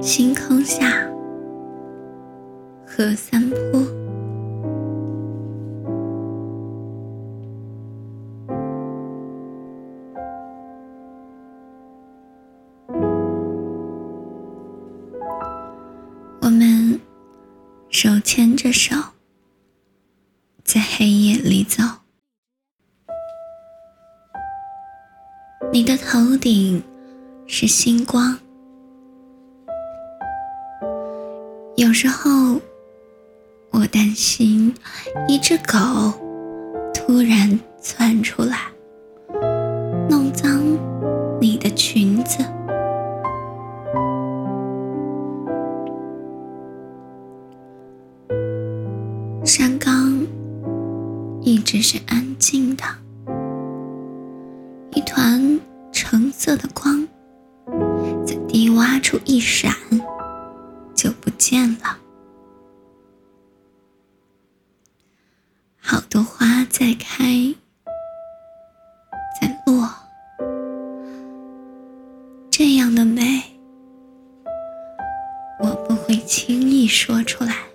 星空下，和三坡。我们手牵着手，在黑夜里走。你的头顶是星光。有时候，我担心一只狗突然窜出来，弄脏你的裙子。山岗一直是安静的，一团橙色的光在低洼处一闪。见了。好多花在开，在落，这样的美，我不会轻易说出来。